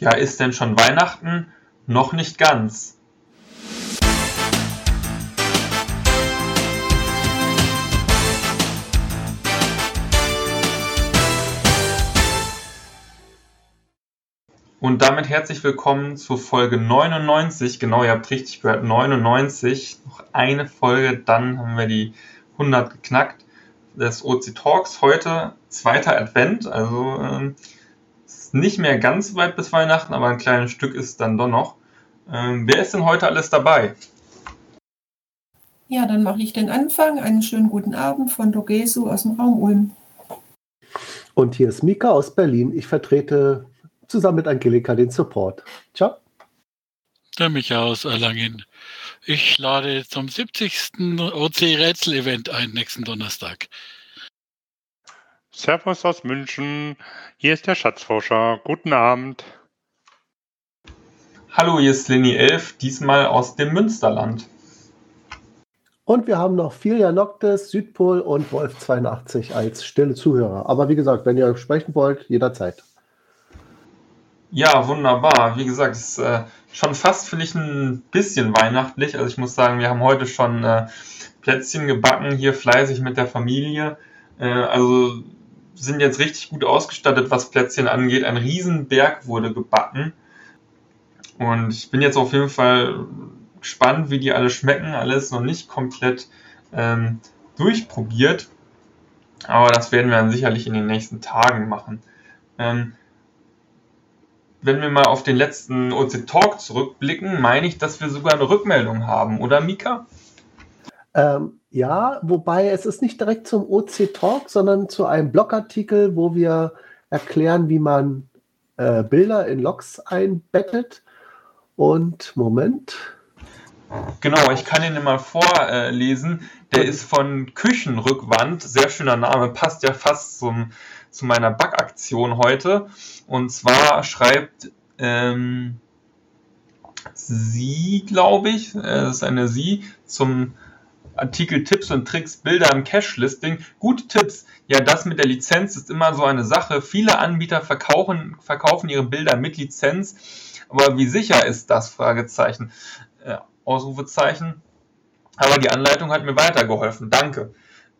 Ja, ist denn schon Weihnachten? Noch nicht ganz. Und damit herzlich willkommen zur Folge 99. Genau, ihr habt richtig gehört, 99. Noch eine Folge, dann haben wir die 100 geknackt des OC Talks. Heute zweiter Advent, also ähm, nicht mehr ganz weit bis Weihnachten, aber ein kleines Stück ist dann doch noch. Ähm, wer ist denn heute alles dabei? Ja, dann mache ich den Anfang. Einen schönen guten Abend von Dogesu aus dem Raum Ulm. Und hier ist Mika aus Berlin. Ich vertrete zusammen mit Angelika den Support. Ciao. Der Micha aus Erlangen. Ich lade zum 70. OC-Rätsel-Event ein, nächsten Donnerstag. Servus aus München. Hier ist der Schatzforscher. Guten Abend. Hallo, hier ist Lenny 11, diesmal aus dem Münsterland. Und wir haben noch Filia Noctis, Südpol und Wolf 82 als stille Zuhörer. Aber wie gesagt, wenn ihr sprechen wollt, jederzeit. Ja, wunderbar. Wie gesagt, es ist äh, schon fast, finde ich, ein bisschen weihnachtlich. Also ich muss sagen, wir haben heute schon äh, Plätzchen gebacken, hier fleißig mit der Familie. Äh, also sind jetzt richtig gut ausgestattet, was Plätzchen angeht. Ein Riesenberg wurde gebacken. Und ich bin jetzt auf jeden Fall gespannt, wie die alle schmecken. Alles noch nicht komplett ähm, durchprobiert. Aber das werden wir dann sicherlich in den nächsten Tagen machen. Ähm, wenn wir mal auf den letzten OC Talk zurückblicken, meine ich, dass wir sogar eine Rückmeldung haben, oder Mika? Ähm, ja, wobei es ist nicht direkt zum OC Talk, sondern zu einem Blogartikel, wo wir erklären, wie man äh, Bilder in Logs einbettet. Und Moment. Genau, ich kann ihn mal vorlesen. Der ist von Küchenrückwand. Sehr schöner Name, passt ja fast zum, zu meiner Backaktion heute. Und zwar schreibt ähm, sie, glaube ich, äh, ist eine sie, zum Artikel Tipps und Tricks Bilder im Cache-Listing. Gute Tipps. Ja, das mit der Lizenz ist immer so eine Sache. Viele Anbieter verkaufen, verkaufen ihre Bilder mit Lizenz. Aber wie sicher ist das? Fragezeichen. Äh, Ausrufezeichen. Aber die Anleitung hat mir weitergeholfen. Danke.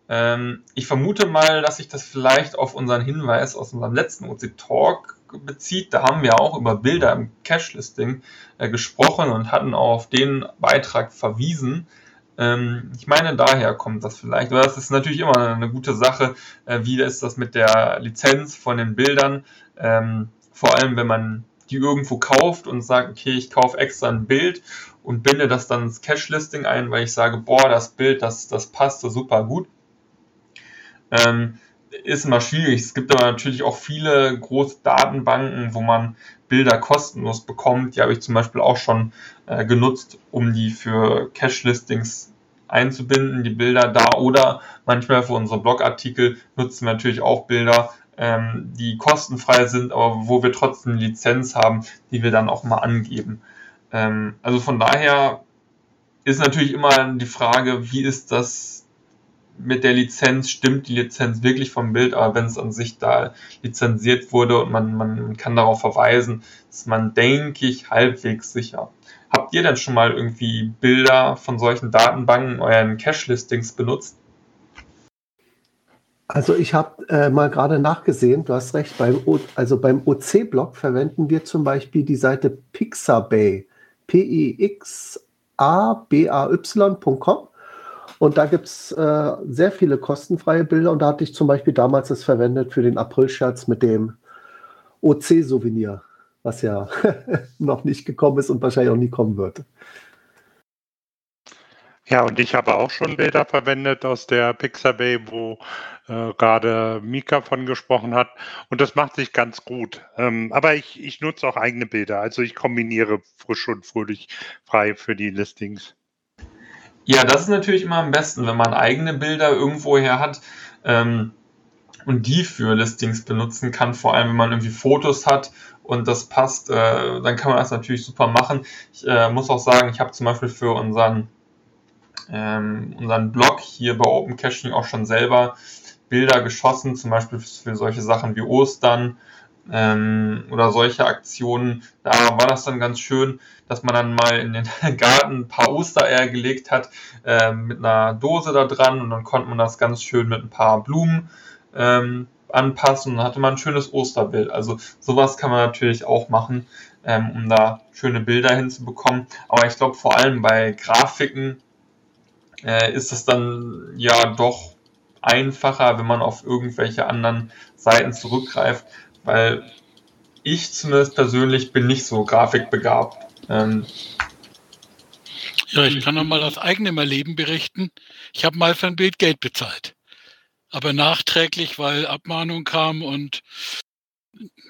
Ähm, ich vermute mal, dass sich das vielleicht auf unseren Hinweis aus unserem letzten OC Talk bezieht. Da haben wir auch über Bilder im Cache-Listing äh, gesprochen und hatten auch auf den Beitrag verwiesen. Ähm, ich meine, daher kommt das vielleicht. Aber das ist natürlich immer eine gute Sache. Äh, wie ist das mit der Lizenz von den Bildern? Ähm, vor allem, wenn man die irgendwo kauft und sagt, okay, ich kaufe extra ein Bild und binde das dann ins Cache-Listing ein, weil ich sage, boah, das Bild, das, das passt so super gut. Ähm, ist immer schwierig. Es gibt aber natürlich auch viele große Datenbanken, wo man Bilder kostenlos bekommt. Die habe ich zum Beispiel auch schon äh, genutzt, um die für Cache-Listings einzubinden, die Bilder da. Oder manchmal für unsere Blogartikel nutzen wir natürlich auch Bilder, ähm, die kostenfrei sind, aber wo wir trotzdem Lizenz haben, die wir dann auch mal angeben. Ähm, also von daher ist natürlich immer die Frage, wie ist das mit der Lizenz stimmt die Lizenz wirklich vom Bild, aber wenn es an sich da lizenziert wurde und man, man kann darauf verweisen, ist man, denke ich, halbwegs sicher. Habt ihr denn schon mal irgendwie Bilder von solchen Datenbanken in euren Cache-Listings benutzt? Also ich habe äh, mal gerade nachgesehen, du hast recht, beim o also beim OC-Blog verwenden wir zum Beispiel die Seite Pixabay, P-I-X-A-B-A-Y.com und da gibt es äh, sehr viele kostenfreie Bilder und da hatte ich zum Beispiel damals das verwendet für den April-Scherz mit dem OC-Souvenir, was ja noch nicht gekommen ist und wahrscheinlich auch nie kommen wird. Ja, und ich habe auch schon Bilder verwendet aus der Pixabay, wo äh, gerade Mika von gesprochen hat. Und das macht sich ganz gut. Ähm, aber ich, ich nutze auch eigene Bilder. Also ich kombiniere frisch und fröhlich frei für die Listings. Ja, das ist natürlich immer am besten, wenn man eigene Bilder irgendwoher hat ähm, und die für Listings benutzen kann, vor allem wenn man irgendwie Fotos hat und das passt, äh, dann kann man das natürlich super machen. Ich äh, muss auch sagen, ich habe zum Beispiel für unseren, ähm, unseren Blog hier bei Open Caching auch schon selber Bilder geschossen, zum Beispiel für solche Sachen wie Ostern ähm, oder solche Aktionen. Da war das dann ganz schön, dass man dann mal in den Garten ein paar Ostereier gelegt hat äh, mit einer Dose da dran und dann konnte man das ganz schön mit ein paar Blumen ähm, anpassen und dann hatte man ein schönes Osterbild. Also sowas kann man natürlich auch machen, ähm, um da schöne Bilder hinzubekommen. Aber ich glaube vor allem bei Grafiken äh, ist es dann ja doch einfacher, wenn man auf irgendwelche anderen Seiten zurückgreift, weil ich zumindest persönlich bin nicht so grafikbegabt. Ähm, ja, ich kann noch mal aus eigenem Erleben berichten. Ich habe mal für ein Bild Geld bezahlt. Aber nachträglich, weil Abmahnung kam und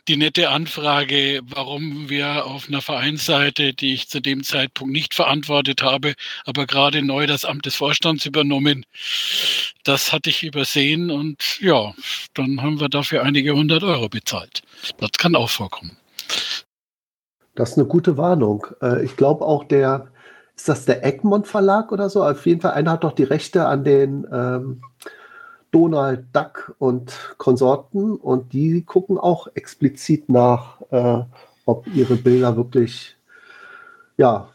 die nette Anfrage, warum wir auf einer Vereinsseite, die ich zu dem Zeitpunkt nicht verantwortet habe, aber gerade neu das Amt des Vorstands übernommen, das hatte ich übersehen und ja, dann haben wir dafür einige hundert Euro bezahlt. Das kann auch vorkommen. Das ist eine gute Warnung. Äh, ich glaube auch der, ist das der Egmont Verlag oder so? Auf jeden Fall, einer hat doch die Rechte an den ähm, Donald Duck und Konsorten und die gucken auch explizit nach, äh, ob ihre Bilder wirklich ja,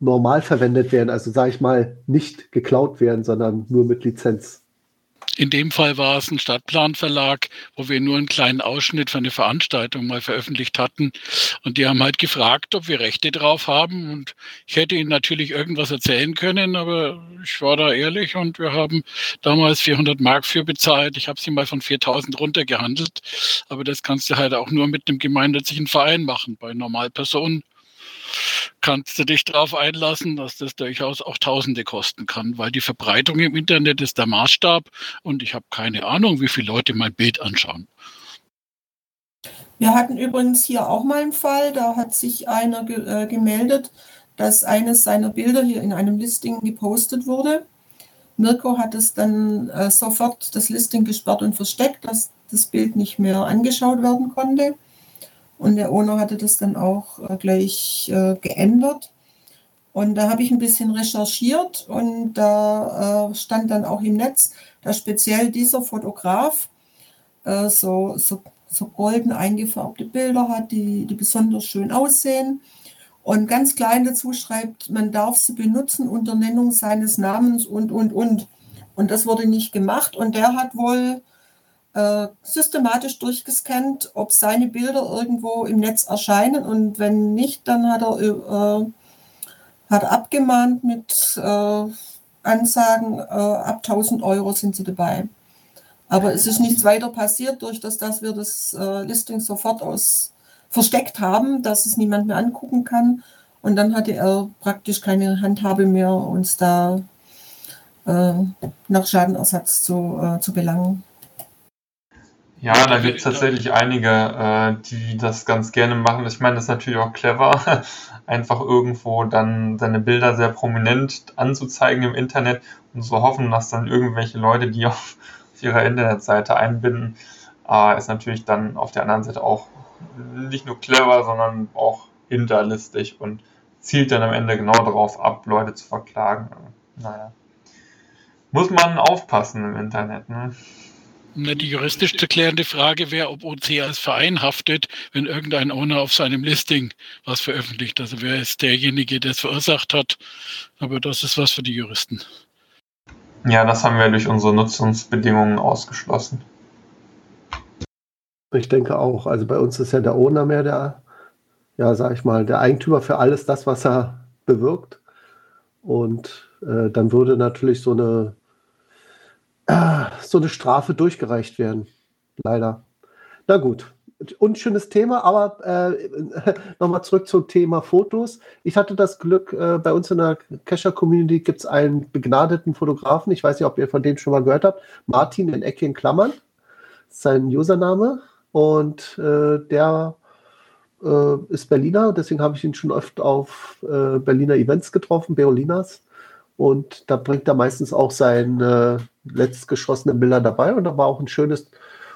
normal verwendet werden. Also sage ich mal, nicht geklaut werden, sondern nur mit Lizenz. In dem Fall war es ein Stadtplanverlag, wo wir nur einen kleinen Ausschnitt von der Veranstaltung mal veröffentlicht hatten. Und die haben halt gefragt, ob wir Rechte drauf haben. Und ich hätte ihnen natürlich irgendwas erzählen können, aber ich war da ehrlich und wir haben damals 400 Mark für bezahlt. Ich habe sie mal von 4000 runtergehandelt. Aber das kannst du halt auch nur mit einem gemeinnützigen Verein machen. Bei Normalpersonen kannst du dich darauf einlassen, dass das durchaus auch Tausende kosten kann, weil die Verbreitung im Internet ist der Maßstab und ich habe keine Ahnung, wie viele Leute mein Bild anschauen. Wir hatten übrigens hier auch mal einen Fall, da hat sich einer ge äh, gemeldet, dass eines seiner Bilder hier in einem Listing gepostet wurde. Mirko hat es dann äh, sofort das Listing gesperrt und versteckt, dass das Bild nicht mehr angeschaut werden konnte. Und der Owner hatte das dann auch äh, gleich äh, geändert. Und da habe ich ein bisschen recherchiert und da äh, stand dann auch im Netz, dass speziell dieser Fotograf so, so, so golden eingefärbte Bilder hat, die, die besonders schön aussehen. Und ganz klein dazu schreibt, man darf sie benutzen unter Nennung seines Namens und, und, und. Und das wurde nicht gemacht. Und der hat wohl äh, systematisch durchgescannt, ob seine Bilder irgendwo im Netz erscheinen und wenn nicht, dann hat er äh, hat abgemahnt mit äh, Ansagen, äh, ab 1000 Euro sind sie dabei. Aber es ist nichts weiter passiert, durch das, dass wir das äh, Listing sofort aus versteckt haben, dass es niemand mehr angucken kann. Und dann hatte er praktisch keine Handhabe mehr, uns da nach Schadenersatz zu, zu belangen. Ja, da gibt es tatsächlich einige, äh, die das ganz gerne machen. Ich meine, das ist natürlich auch clever, einfach irgendwo dann seine Bilder sehr prominent anzuzeigen im Internet und zu hoffen, dass dann irgendwelche Leute die auf, auf ihrer Internetseite einbinden, äh, ist natürlich dann auf der anderen Seite auch nicht nur clever, sondern auch hinterlistig und zielt dann am Ende genau darauf ab, Leute zu verklagen. Naja. Muss man aufpassen im Internet, ne? Na, die juristisch zu klärende Frage wäre, ob OC als Verein haftet, wenn irgendein Owner auf seinem Listing was veröffentlicht. Also wer ist derjenige, der es verursacht hat. Aber das ist was für die Juristen. Ja, das haben wir durch unsere Nutzungsbedingungen ausgeschlossen. Ich denke auch. Also bei uns ist ja der Owner mehr der, ja, sag ich mal, der Eigentümer für alles das, was er bewirkt. Und äh, dann würde natürlich so eine so eine Strafe durchgereicht werden. Leider. Na gut. Unschönes Thema, aber äh, nochmal zurück zum Thema Fotos. Ich hatte das Glück, äh, bei uns in der Kescher-Community gibt es einen begnadeten Fotografen. Ich weiß nicht, ob ihr von dem schon mal gehört habt. Martin in Ecke in Klammern. sein Username. Und äh, der äh, ist Berliner. Deswegen habe ich ihn schon oft auf äh, Berliner Events getroffen, Berolinas. Und da bringt er meistens auch seine letztgeschossenen Bilder dabei. Und da war auch ein schönes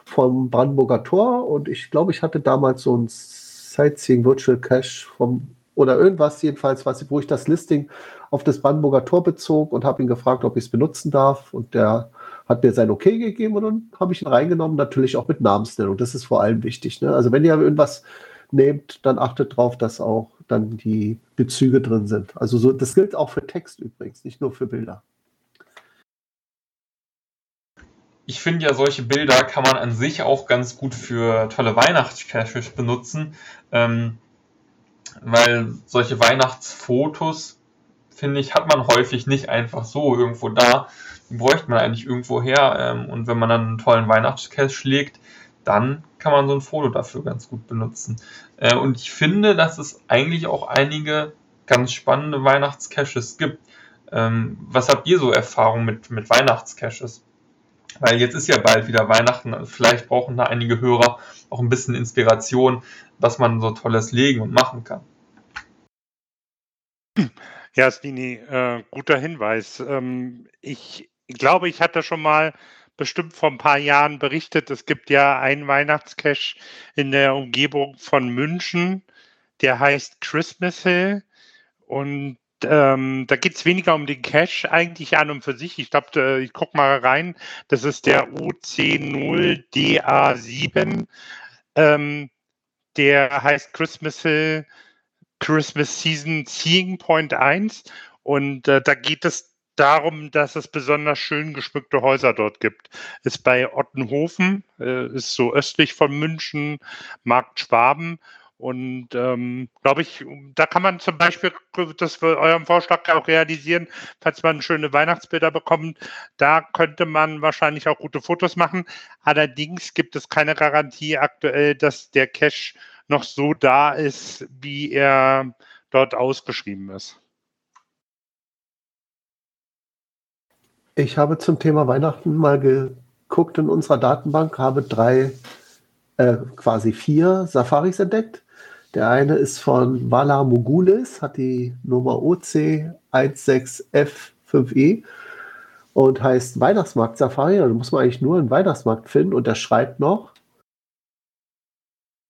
vom Brandenburger Tor. Und ich glaube, ich hatte damals so ein Sightseeing Virtual Cache vom oder irgendwas jedenfalls, was, wo ich das Listing auf das Brandenburger Tor bezog und habe ihn gefragt, ob ich es benutzen darf. Und der hat mir sein Okay gegeben und dann habe ich ihn reingenommen, natürlich auch mit Namensnennung. Das ist vor allem wichtig. Ne? Also wenn ihr irgendwas nehmt, dann achtet darauf, dass auch dann die Bezüge drin sind. Also so, das gilt auch für Text übrigens, nicht nur für Bilder. Ich finde ja, solche Bilder kann man an sich auch ganz gut für tolle Weihnachtscaches benutzen, ähm, weil solche Weihnachtsfotos, finde ich, hat man häufig nicht einfach so irgendwo da. Die bräuchte man eigentlich irgendwo her. Ähm, und wenn man dann einen tollen Weihnachtscache legt, dann kann man so ein Foto dafür ganz gut benutzen. Äh, und ich finde, dass es eigentlich auch einige ganz spannende Weihnachtscaches gibt. Ähm, was habt ihr so Erfahrung mit, mit Weihnachtscaches? Weil jetzt ist ja bald wieder Weihnachten. Vielleicht brauchen da einige Hörer auch ein bisschen Inspiration, was man so tolles legen und machen kann. Ja, Stini, äh, guter Hinweis. Ähm, ich glaube, ich hatte schon mal bestimmt vor ein paar Jahren berichtet, es gibt ja einen Weihnachtscache in der Umgebung von München, der heißt Christmas Hill. Und ähm, da geht es weniger um den Cache eigentlich an und für sich. Ich glaube, ich gucke mal rein. Das ist der UC0DA7. Ähm, der heißt Christmas Hill Christmas Season Seeing Point 1. Und äh, da geht es darum, dass es besonders schön geschmückte Häuser dort gibt. Ist bei Ottenhofen, äh, ist so östlich von München, Markt Schwaben. Und ähm, glaube ich, da kann man zum Beispiel das für euren Vorschlag auch realisieren, falls man schöne Weihnachtsbilder bekommt. Da könnte man wahrscheinlich auch gute Fotos machen. Allerdings gibt es keine Garantie aktuell, dass der Cache noch so da ist, wie er dort ausgeschrieben ist. Ich habe zum Thema Weihnachten mal geguckt in unserer Datenbank, habe drei, äh, quasi vier Safaris entdeckt. Der eine ist von Vala Mugulis, hat die Nummer OC16F5E und heißt Weihnachtsmarkt Safari. Da muss man eigentlich nur einen Weihnachtsmarkt finden und der schreibt noch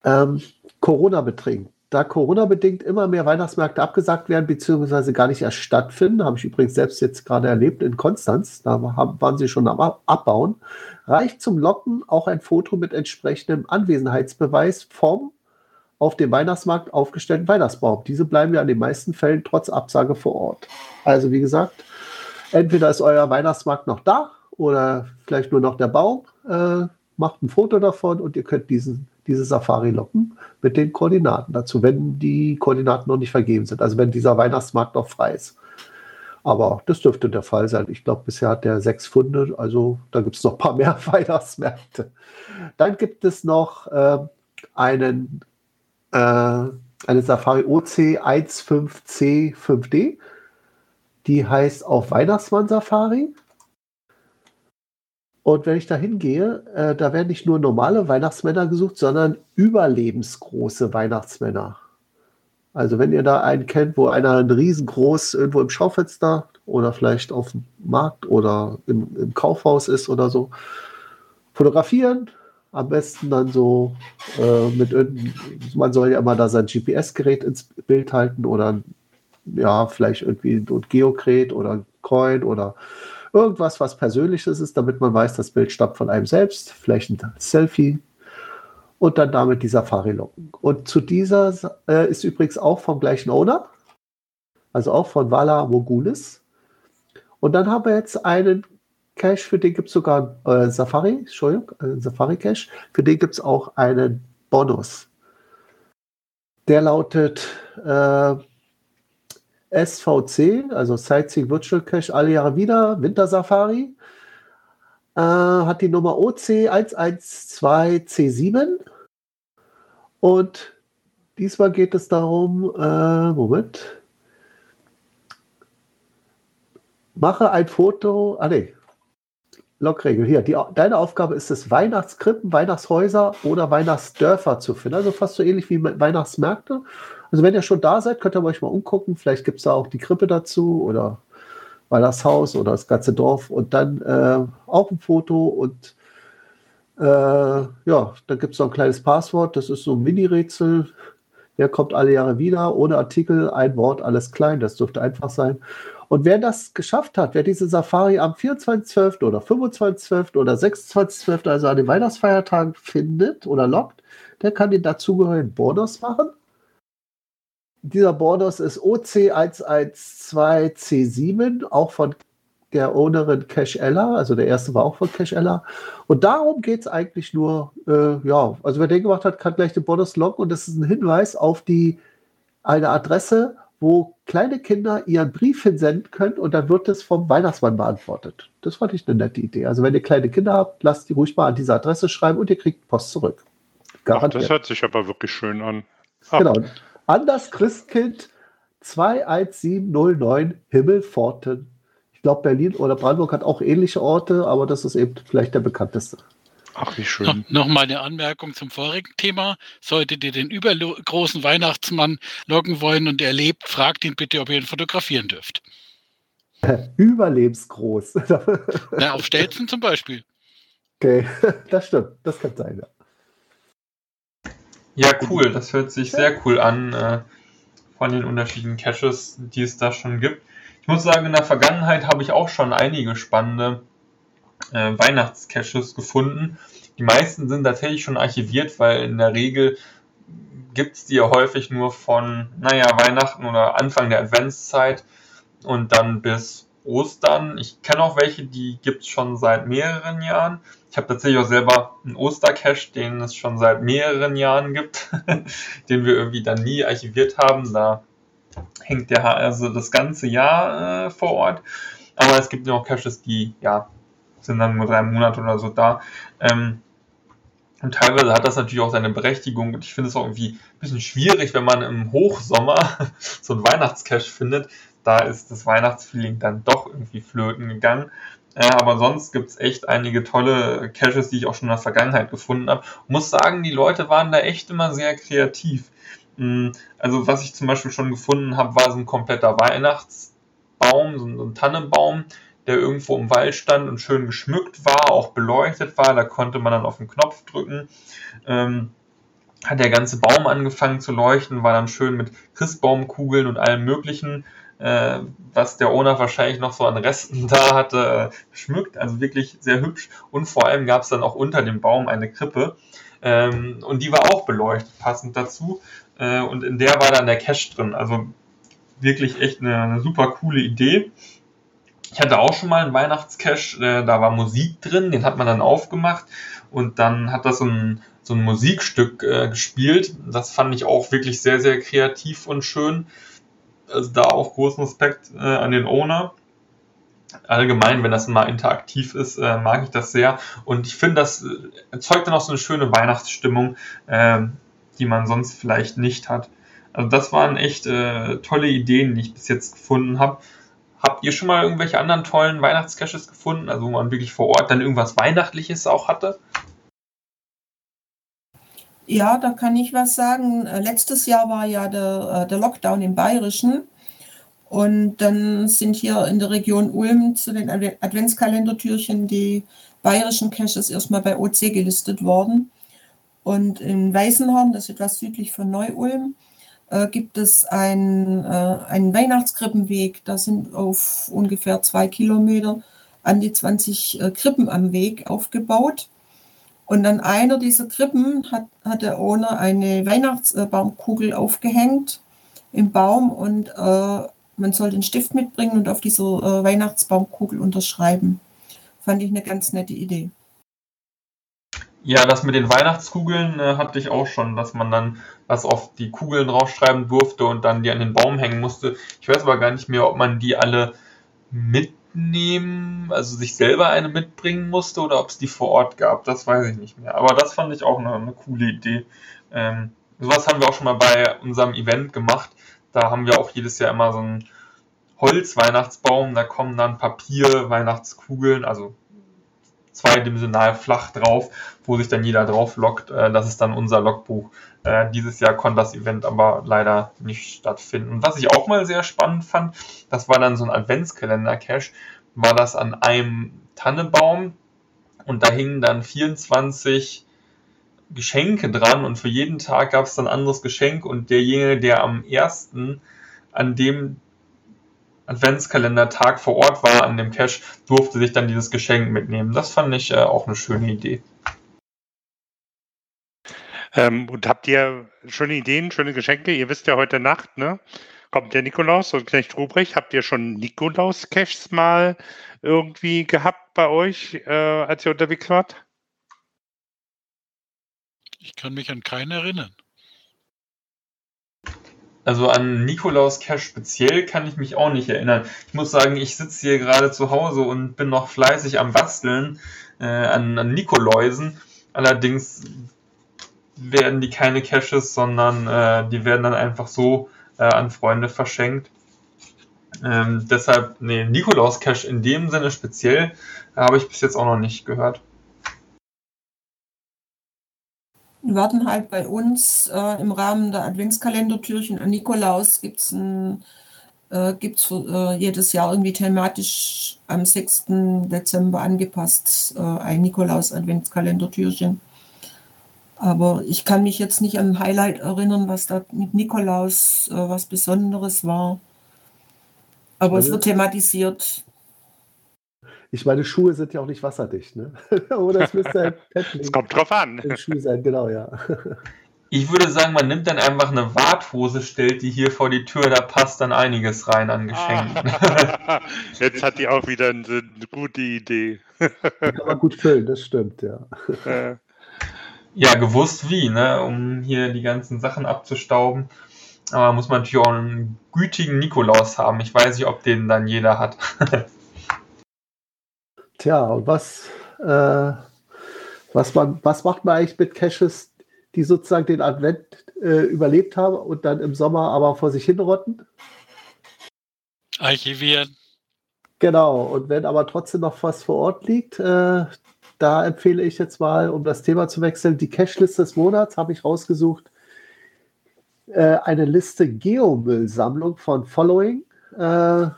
ähm, Corona betrinkt da Corona-bedingt immer mehr Weihnachtsmärkte abgesagt werden, beziehungsweise gar nicht erst stattfinden, habe ich übrigens selbst jetzt gerade erlebt in Konstanz, da waren sie schon am Abbauen, reicht zum Locken auch ein Foto mit entsprechendem Anwesenheitsbeweis vom auf dem Weihnachtsmarkt aufgestellten Weihnachtsbaum. Diese bleiben ja in den meisten Fällen trotz Absage vor Ort. Also wie gesagt, entweder ist euer Weihnachtsmarkt noch da oder vielleicht nur noch der Baum. Äh, macht ein Foto davon und ihr könnt diesen diese Safari locken mit den Koordinaten dazu, wenn die Koordinaten noch nicht vergeben sind, also wenn dieser Weihnachtsmarkt noch frei ist. Aber das dürfte der Fall sein. Ich glaube, bisher hat der sechs Funde, also da gibt es noch ein paar mehr Weihnachtsmärkte. Dann gibt es noch äh, einen, äh, eine Safari OC 15C5D. Die heißt auf Weihnachtsmann Safari. Und wenn ich da hingehe, äh, da werden nicht nur normale Weihnachtsmänner gesucht, sondern überlebensgroße Weihnachtsmänner. Also wenn ihr da einen kennt, wo einer ein riesengroß irgendwo im Schaufenster oder vielleicht auf dem Markt oder im, im Kaufhaus ist oder so, fotografieren. Am besten dann so äh, mit man soll ja immer da sein GPS-Gerät ins Bild halten oder ja, vielleicht irgendwie ein Geokret oder Coin oder Irgendwas, was Persönliches ist, damit man weiß, das Bild stammt von einem selbst. Vielleicht ein Selfie. Und dann damit die Safari locken. Und zu dieser äh, ist übrigens auch vom gleichen Owner. Also auch von Vala Mogulis. Und dann haben wir jetzt einen Cache, für den gibt es sogar äh, Safari, Entschuldigung, äh, Safari Cache. Für den gibt es auch einen Bonus. Der lautet äh, SVC, also Sightseeing Virtual Cache, alle Jahre wieder, Wintersafari. Äh, hat die Nummer OC112C7. Und diesmal geht es darum, äh, Moment. Mache ein Foto, ah nee, Logregel hier. Die, deine Aufgabe ist es, Weihnachtskrippen, Weihnachtshäuser oder Weihnachtsdörfer zu finden. Also fast so ähnlich wie Weihnachtsmärkte. Also wenn ihr schon da seid, könnt ihr euch mal umgucken. Vielleicht gibt es da auch die Krippe dazu oder Weihnachtshaus oder das ganze Dorf und dann äh, auch ein Foto und äh, ja, dann gibt es noch ein kleines Passwort. Das ist so ein Mini-Rätsel. Wer kommt alle Jahre wieder? Ohne Artikel, ein Wort, alles klein. Das dürfte einfach sein. Und wer das geschafft hat, wer diese Safari am 24.12. oder 25.12. oder 26.12., also an den Weihnachtsfeiertagen findet oder lockt, der kann den dazugehörigen Bonus machen. Dieser Bonus ist OC112C7, auch von der Ownerin Cash Ella, also der erste war auch von Cash Ella. Und darum geht es eigentlich nur, äh, ja, also wer den gemacht hat, kann gleich den Bonus loggen und das ist ein Hinweis auf die eine Adresse, wo kleine Kinder ihren Brief hinsenden können und dann wird es vom Weihnachtsmann beantwortet. Das fand ich eine nette Idee. Also wenn ihr kleine Kinder habt, lasst die ruhig mal an diese Adresse schreiben und ihr kriegt Post zurück. Ach, das hört sich aber wirklich schön an. Ach. Genau. An das Christkind 21709 Himmelforten. Ich glaube, Berlin oder Brandenburg hat auch ähnliche Orte, aber das ist eben vielleicht der bekannteste. Ach, wie schön. Noch, noch mal eine Anmerkung zum vorigen Thema. Solltet ihr den übergroßen Weihnachtsmann locken wollen und er lebt, fragt ihn bitte, ob ihr ihn fotografieren dürft. Überlebensgroß. Na, auf Stelzen zum Beispiel. Okay, das stimmt. Das kann sein, ja. Ja, cool. Das hört sich sehr cool an äh, von den unterschiedlichen Caches, die es da schon gibt. Ich muss sagen, in der Vergangenheit habe ich auch schon einige spannende äh, Weihnachtscaches gefunden. Die meisten sind tatsächlich schon archiviert, weil in der Regel gibt es die ja häufig nur von, naja, Weihnachten oder Anfang der Adventszeit und dann bis Ostern. Ich kenne auch welche, die gibt es schon seit mehreren Jahren. Ich habe tatsächlich auch selber einen Ostercache, den es schon seit mehreren Jahren gibt, den wir irgendwie dann nie archiviert haben. Da hängt der also das ganze Jahr äh, vor Ort. Aber es gibt ja auch Caches, die ja sind dann nur drei Monate oder so da. Ähm, und teilweise hat das natürlich auch seine Berechtigung und ich finde es auch irgendwie ein bisschen schwierig, wenn man im Hochsommer so einen Weihnachtscache findet. Da ist das Weihnachtsfeeling dann doch irgendwie flöten gegangen. Äh, aber sonst gibt es echt einige tolle Caches, die ich auch schon in der Vergangenheit gefunden habe. Muss sagen, die Leute waren da echt immer sehr kreativ. Mm, also was ich zum Beispiel schon gefunden habe, war so ein kompletter Weihnachtsbaum, so ein Tannenbaum, der irgendwo im Wald stand und schön geschmückt war, auch beleuchtet war. Da konnte man dann auf den Knopf drücken. Ähm, hat der ganze Baum angefangen zu leuchten, war dann schön mit Christbaumkugeln und allem Möglichen, äh, was der Owner wahrscheinlich noch so an Resten da hatte, äh, schmückt. Also wirklich sehr hübsch. Und vor allem gab es dann auch unter dem Baum eine Krippe. Ähm, und die war auch beleuchtet, passend dazu. Äh, und in der war dann der Cache drin. Also wirklich echt eine, eine super coole Idee. Ich hatte auch schon mal einen Weihnachtscache, äh, da war Musik drin, den hat man dann aufgemacht und dann hat das so ein, so ein Musikstück äh, gespielt. Das fand ich auch wirklich sehr, sehr kreativ und schön. Also da auch großen Respekt äh, an den Owner. Allgemein, wenn das mal interaktiv ist, äh, mag ich das sehr. Und ich finde, das äh, erzeugt dann auch so eine schöne Weihnachtsstimmung, äh, die man sonst vielleicht nicht hat. Also das waren echt äh, tolle Ideen, die ich bis jetzt gefunden habe. Ihr schon mal irgendwelche anderen tollen Weihnachtscaches gefunden, also wo man wirklich vor Ort dann irgendwas Weihnachtliches auch hatte? Ja, da kann ich was sagen. Äh, letztes Jahr war ja der, äh, der Lockdown im Bayerischen. Und dann sind hier in der Region Ulm zu den Adventskalendertürchen die bayerischen Caches erstmal bei OC gelistet worden. Und in Weißenhorn, das ist etwas südlich von Neu-Ulm, äh, gibt es ein, äh, einen Weihnachtskrippenweg. Da sind auf ungefähr zwei Kilometer an die 20 äh, Krippen am Weg aufgebaut. Und an einer dieser Krippen hat, hat der Owner eine Weihnachtsbaumkugel aufgehängt im Baum und äh, man soll den Stift mitbringen und auf dieser äh, Weihnachtsbaumkugel unterschreiben. Fand ich eine ganz nette Idee. Ja, das mit den Weihnachtskugeln äh, hatte ich auch schon, dass man dann was auf die Kugeln draufschreiben durfte und dann die an den Baum hängen musste. Ich weiß aber gar nicht mehr, ob man die alle mitnehmen, also sich selber eine mitbringen musste oder ob es die vor Ort gab. Das weiß ich nicht mehr. Aber das fand ich auch eine, eine coole Idee. Ähm, sowas haben wir auch schon mal bei unserem Event gemacht. Da haben wir auch jedes Jahr immer so einen Holz-Weihnachtsbaum. Da kommen dann Papier-Weihnachtskugeln, also zweidimensional flach drauf, wo sich dann jeder drauf lockt. Äh, das ist dann unser Logbuch. Äh, dieses Jahr konnte das Event aber leider nicht stattfinden. Und was ich auch mal sehr spannend fand, das war dann so ein Adventskalender-Cache, war das an einem Tannebaum und da hingen dann 24 Geschenke dran und für jeden Tag gab es dann ein anderes Geschenk und derjenige, der am ersten an dem Adventskalendertag vor Ort war an dem Cache, durfte sich dann dieses Geschenk mitnehmen. Das fand ich äh, auch eine schöne Idee. Ähm, und habt ihr schöne Ideen, schöne Geschenke? Ihr wisst ja heute Nacht, ne? Kommt der Nikolaus und Knecht Ruprecht. Habt ihr schon Nikolaus-Caches mal irgendwie gehabt bei euch, äh, als ihr unterwegs wart? Ich kann mich an keinen erinnern. Also an Nikolaus Cash speziell kann ich mich auch nicht erinnern. Ich muss sagen, ich sitze hier gerade zu Hause und bin noch fleißig am Basteln äh, an, an Nikoläusen. Allerdings werden die keine Caches, sondern äh, die werden dann einfach so äh, an Freunde verschenkt. Ähm, deshalb, nee, Nikolaus Cash in dem Sinne speziell habe ich bis jetzt auch noch nicht gehört. Werden halt bei uns äh, im Rahmen der Adventskalendertürchen an Nikolaus gibt es äh, gibt's, äh, jedes Jahr irgendwie thematisch am 6. Dezember angepasst äh, ein Nikolaus-Adventskalendertürchen. Aber ich kann mich jetzt nicht an ein Highlight erinnern, was da mit Nikolaus äh, was Besonderes war. Aber also, es wird thematisiert. Ich meine, Schuhe sind ja auch nicht wasserdicht, ne? Oder es müsste ein Paddling. Es kommt drauf an. Schuh sein, genau, ja. Ich würde sagen, man nimmt dann einfach eine Warthose, stellt die hier vor die Tür, da passt dann einiges rein an Geschenken. Ah. Jetzt hat die auch wieder eine, eine gute Idee. Kann man gut füllen, das stimmt, ja. Ja, gewusst wie, ne? um hier die ganzen Sachen abzustauben. Aber muss man natürlich auch einen gütigen Nikolaus haben. Ich weiß nicht, ob den dann jeder hat. Tja, und was, äh, was, man, was macht man eigentlich mit Caches, die sozusagen den Advent äh, überlebt haben und dann im Sommer aber vor sich hinrotten? Archivieren. Genau, und wenn aber trotzdem noch was vor Ort liegt, äh, da empfehle ich jetzt mal, um das Thema zu wechseln, die Cache-Liste des Monats habe ich rausgesucht. Äh, eine Liste Geomüllsammlung von Following. Äh,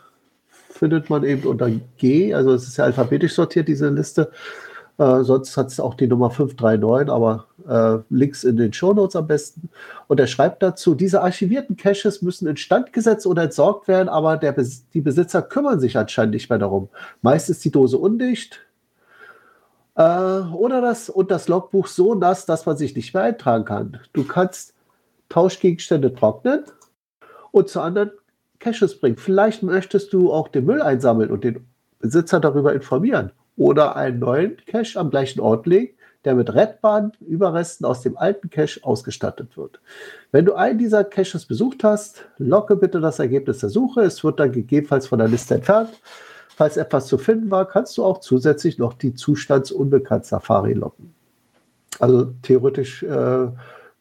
findet man eben unter G, also es ist ja alphabetisch sortiert, diese Liste. Äh, sonst hat es auch die Nummer 539, aber äh, Links in den Shownotes am besten. Und er schreibt dazu, diese archivierten Caches müssen instand gesetzt oder entsorgt werden, aber der, die Besitzer kümmern sich anscheinend nicht mehr darum. Meist ist die Dose undicht äh, oder das, und das Logbuch so nass, dass man sich nicht mehr eintragen kann. Du kannst Tauschgegenstände trocknen und zu anderen Caches bringen. Vielleicht möchtest du auch den Müll einsammeln und den Besitzer darüber informieren oder einen neuen Cache am gleichen Ort legen, der mit rettbaren Überresten aus dem alten Cache ausgestattet wird. Wenn du einen dieser Caches besucht hast, locke bitte das Ergebnis der Suche. Es wird dann gegebenenfalls von der Liste entfernt. Falls etwas zu finden war, kannst du auch zusätzlich noch die Zustandsunbekannt-Safari locken. Also theoretisch äh,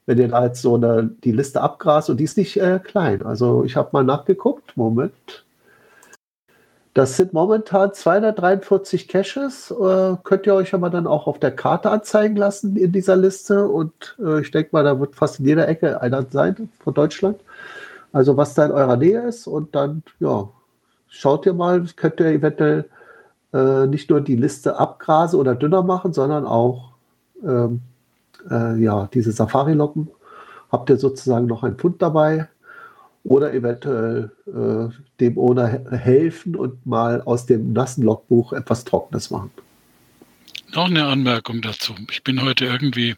wenn ihr da jetzt so eine, die Liste abgrast und die ist nicht äh, klein. Also ich habe mal nachgeguckt, Moment. Das sind momentan 243 Caches. Äh, könnt ihr euch aber dann auch auf der Karte anzeigen lassen in dieser Liste. Und äh, ich denke mal, da wird fast in jeder Ecke einer sein von Deutschland. Also was da in eurer Nähe ist. Und dann, ja, schaut ihr mal, könnt ihr eventuell äh, nicht nur die Liste abgrasen oder dünner machen, sondern auch ähm, äh, ja, diese Safari-Locken, habt ihr sozusagen noch ein Pfund dabei oder eventuell äh, dem Owner helfen und mal aus dem nassen Logbuch etwas Trockenes machen. Noch eine Anmerkung dazu. Ich bin heute irgendwie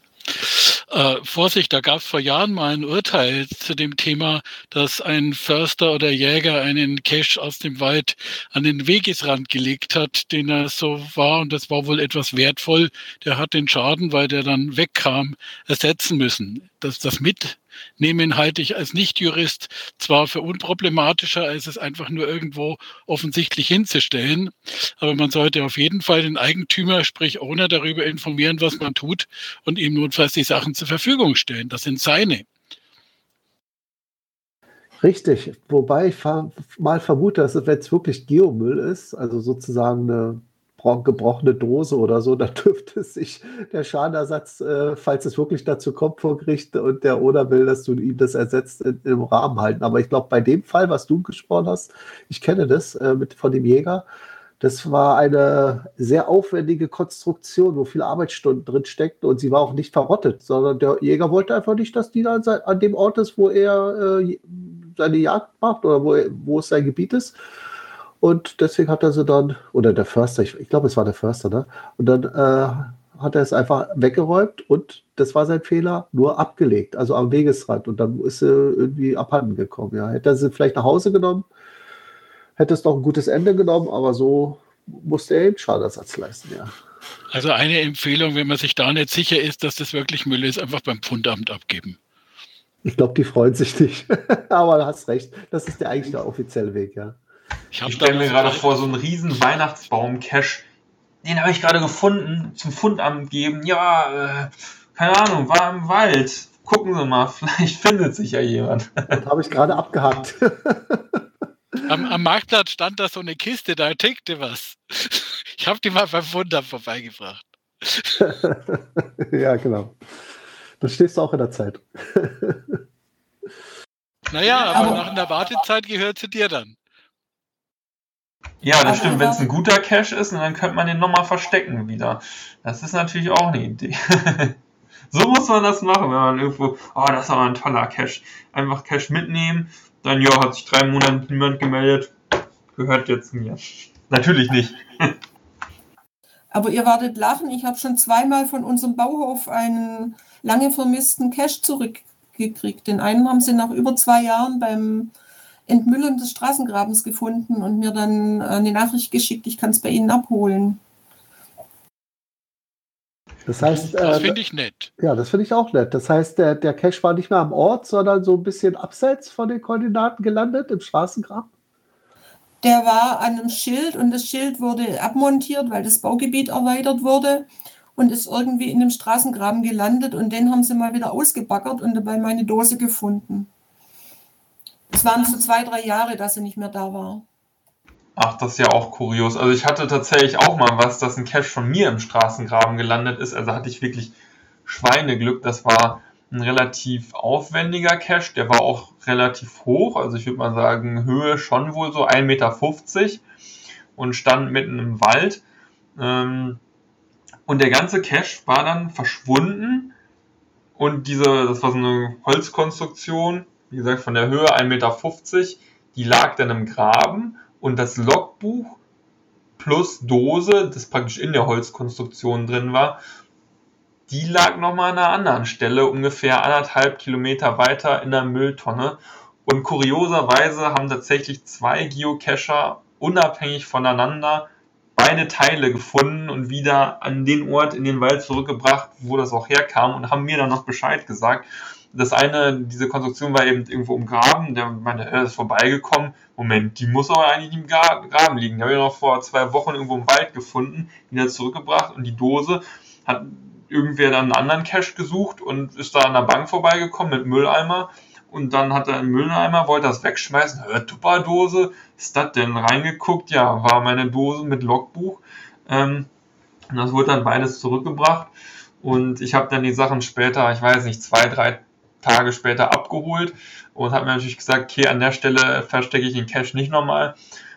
äh, Vorsicht, da gab es vor Jahren mal ein Urteil zu dem Thema, dass ein Förster oder Jäger einen Cache aus dem Wald an den Wegesrand gelegt hat, den er so war und das war wohl etwas wertvoll. Der hat den Schaden, weil der dann wegkam, ersetzen müssen. Das, das mit nehmen halte ich als Nichtjurist zwar für unproblematischer, als es einfach nur irgendwo offensichtlich hinzustellen, aber man sollte auf jeden Fall den Eigentümer, sprich Owner, darüber informieren, was man tut und ihm notfalls die Sachen zur Verfügung stellen. Das sind seine. Richtig, wobei ich mal vermute, dass wenn es wirklich Geomüll ist, also sozusagen eine gebrochene Dose oder so, da dürfte sich der Schadenersatz, äh, falls es wirklich dazu kommt vor Gericht und der oder will, dass du ihm das ersetzt, in, im Rahmen halten. Aber ich glaube, bei dem Fall, was du gesprochen hast, ich kenne das äh, mit, von dem Jäger, das war eine sehr aufwendige Konstruktion, wo viele Arbeitsstunden drin steckten und sie war auch nicht verrottet, sondern der Jäger wollte einfach nicht, dass die an, an dem Ort ist, wo er äh, seine Jagd macht oder wo, wo es sein Gebiet ist. Und deswegen hat er sie dann, oder der Förster, ich, ich glaube, es war der Förster, ne? Und dann äh, hat er es einfach weggeräumt und das war sein Fehler, nur abgelegt, also am Wegesrand. Und dann ist sie irgendwie abhanden gekommen. Ja. Hätte er sie vielleicht nach Hause genommen, hätte es doch ein gutes Ende genommen, aber so musste er eben Schadenersatz leisten, ja. Also eine Empfehlung, wenn man sich da nicht sicher ist, dass das wirklich Müll ist, einfach beim Pfundamt abgeben. Ich glaube, die freuen sich nicht. aber du hast recht, das ist der eigentlich der offizielle Weg, ja. Ich, ich stelle mir gerade vor, so einen riesen Weihnachtsbaum-Cache, den habe ich gerade gefunden, zum Fundamt geben. Ja, äh, keine Ahnung, war im Wald. Gucken Sie mal, vielleicht findet sich ja jemand. Das habe ich gerade abgehakt. Am, am, Marktplatz stand da so eine Kiste, da tickte was. Ich habe die mal beim Fundamt vorbeigebracht. ja, genau. Dann stehst du auch in der Zeit. Naja, aber, aber nach einer Wartezeit gehört zu dir dann. Ja, das stimmt. Wenn es ein guter Cache ist, dann könnte man den nochmal verstecken wieder. Das ist natürlich auch eine Idee. so muss man das machen, wenn man irgendwo, oh, das ist aber ein toller Cache. Einfach Cache mitnehmen, dann, ja, hat sich drei Monate niemand gemeldet, gehört jetzt mir. Natürlich nicht. Aber ihr werdet lachen, ich habe schon zweimal von unserem Bauhof einen lange vermissten Cache zurückgekriegt. Den einen haben sie nach über zwei Jahren beim Entmüllung des Straßengrabens gefunden und mir dann eine Nachricht geschickt, ich kann es bei Ihnen abholen. Das heißt, das äh, finde ich nett. Ja, das finde ich auch nett. Das heißt, der, der Cache war nicht mehr am Ort, sondern so ein bisschen abseits von den Koordinaten gelandet im Straßengraben. Der war an einem Schild und das Schild wurde abmontiert, weil das Baugebiet erweitert wurde und ist irgendwie in dem Straßengraben gelandet und den haben sie mal wieder ausgebaggert und dabei meine Dose gefunden. Es waren so zwei, drei Jahre, dass er nicht mehr da war. Ach, das ist ja auch kurios. Also ich hatte tatsächlich auch mal was, dass ein Cache von mir im Straßengraben gelandet ist. Also hatte ich wirklich Schweineglück. Das war ein relativ aufwendiger Cache. Der war auch relativ hoch. Also ich würde mal sagen, Höhe schon wohl so 1,50 Meter und stand mitten im Wald. Ähm, und der ganze Cache war dann verschwunden. Und diese, das war so eine Holzkonstruktion, wie gesagt, von der Höhe 1,50 Meter, die lag dann im Graben und das Logbuch plus Dose, das praktisch in der Holzkonstruktion drin war, die lag nochmal an einer anderen Stelle, ungefähr anderthalb Kilometer weiter in der Mülltonne. Und kurioserweise haben tatsächlich zwei Geocacher unabhängig voneinander beide Teile gefunden und wieder an den Ort in den Wald zurückgebracht, wo das auch herkam und haben mir dann noch Bescheid gesagt. Das eine, diese Konstruktion war eben irgendwo umgraben, der meinte, er ist vorbeigekommen. Moment, die muss aber eigentlich im Graben liegen. Die habe ich noch vor zwei Wochen irgendwo im Wald gefunden, wieder zurückgebracht und die Dose hat irgendwer dann einen anderen Cache gesucht und ist da an der Bank vorbeigekommen mit Mülleimer und dann hat er einen Mülleimer, wollte das wegschmeißen, hör, Tupperdose, ist das denn reingeguckt? Ja, war meine Dose mit Logbuch. Ähm, und das wurde dann beides zurückgebracht und ich habe dann die Sachen später, ich weiß nicht, zwei, drei Tage später abgeholt und habe mir natürlich gesagt, okay, an der Stelle verstecke ich den Cache nicht nochmal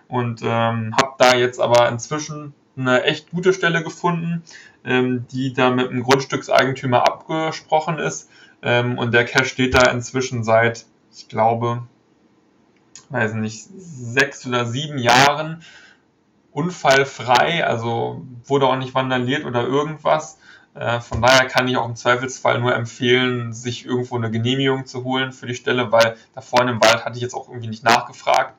und ähm, habe da jetzt aber inzwischen eine echt gute Stelle gefunden, ähm, die da mit dem Grundstückseigentümer abgesprochen ist ähm, und der Cache steht da inzwischen seit, ich glaube, weiß nicht, sechs oder sieben Jahren unfallfrei, also wurde auch nicht vandaliert oder irgendwas. Äh, von daher kann ich auch im Zweifelsfall nur empfehlen, sich irgendwo eine Genehmigung zu holen für die Stelle, weil da vorne im Wald hatte ich jetzt auch irgendwie nicht nachgefragt.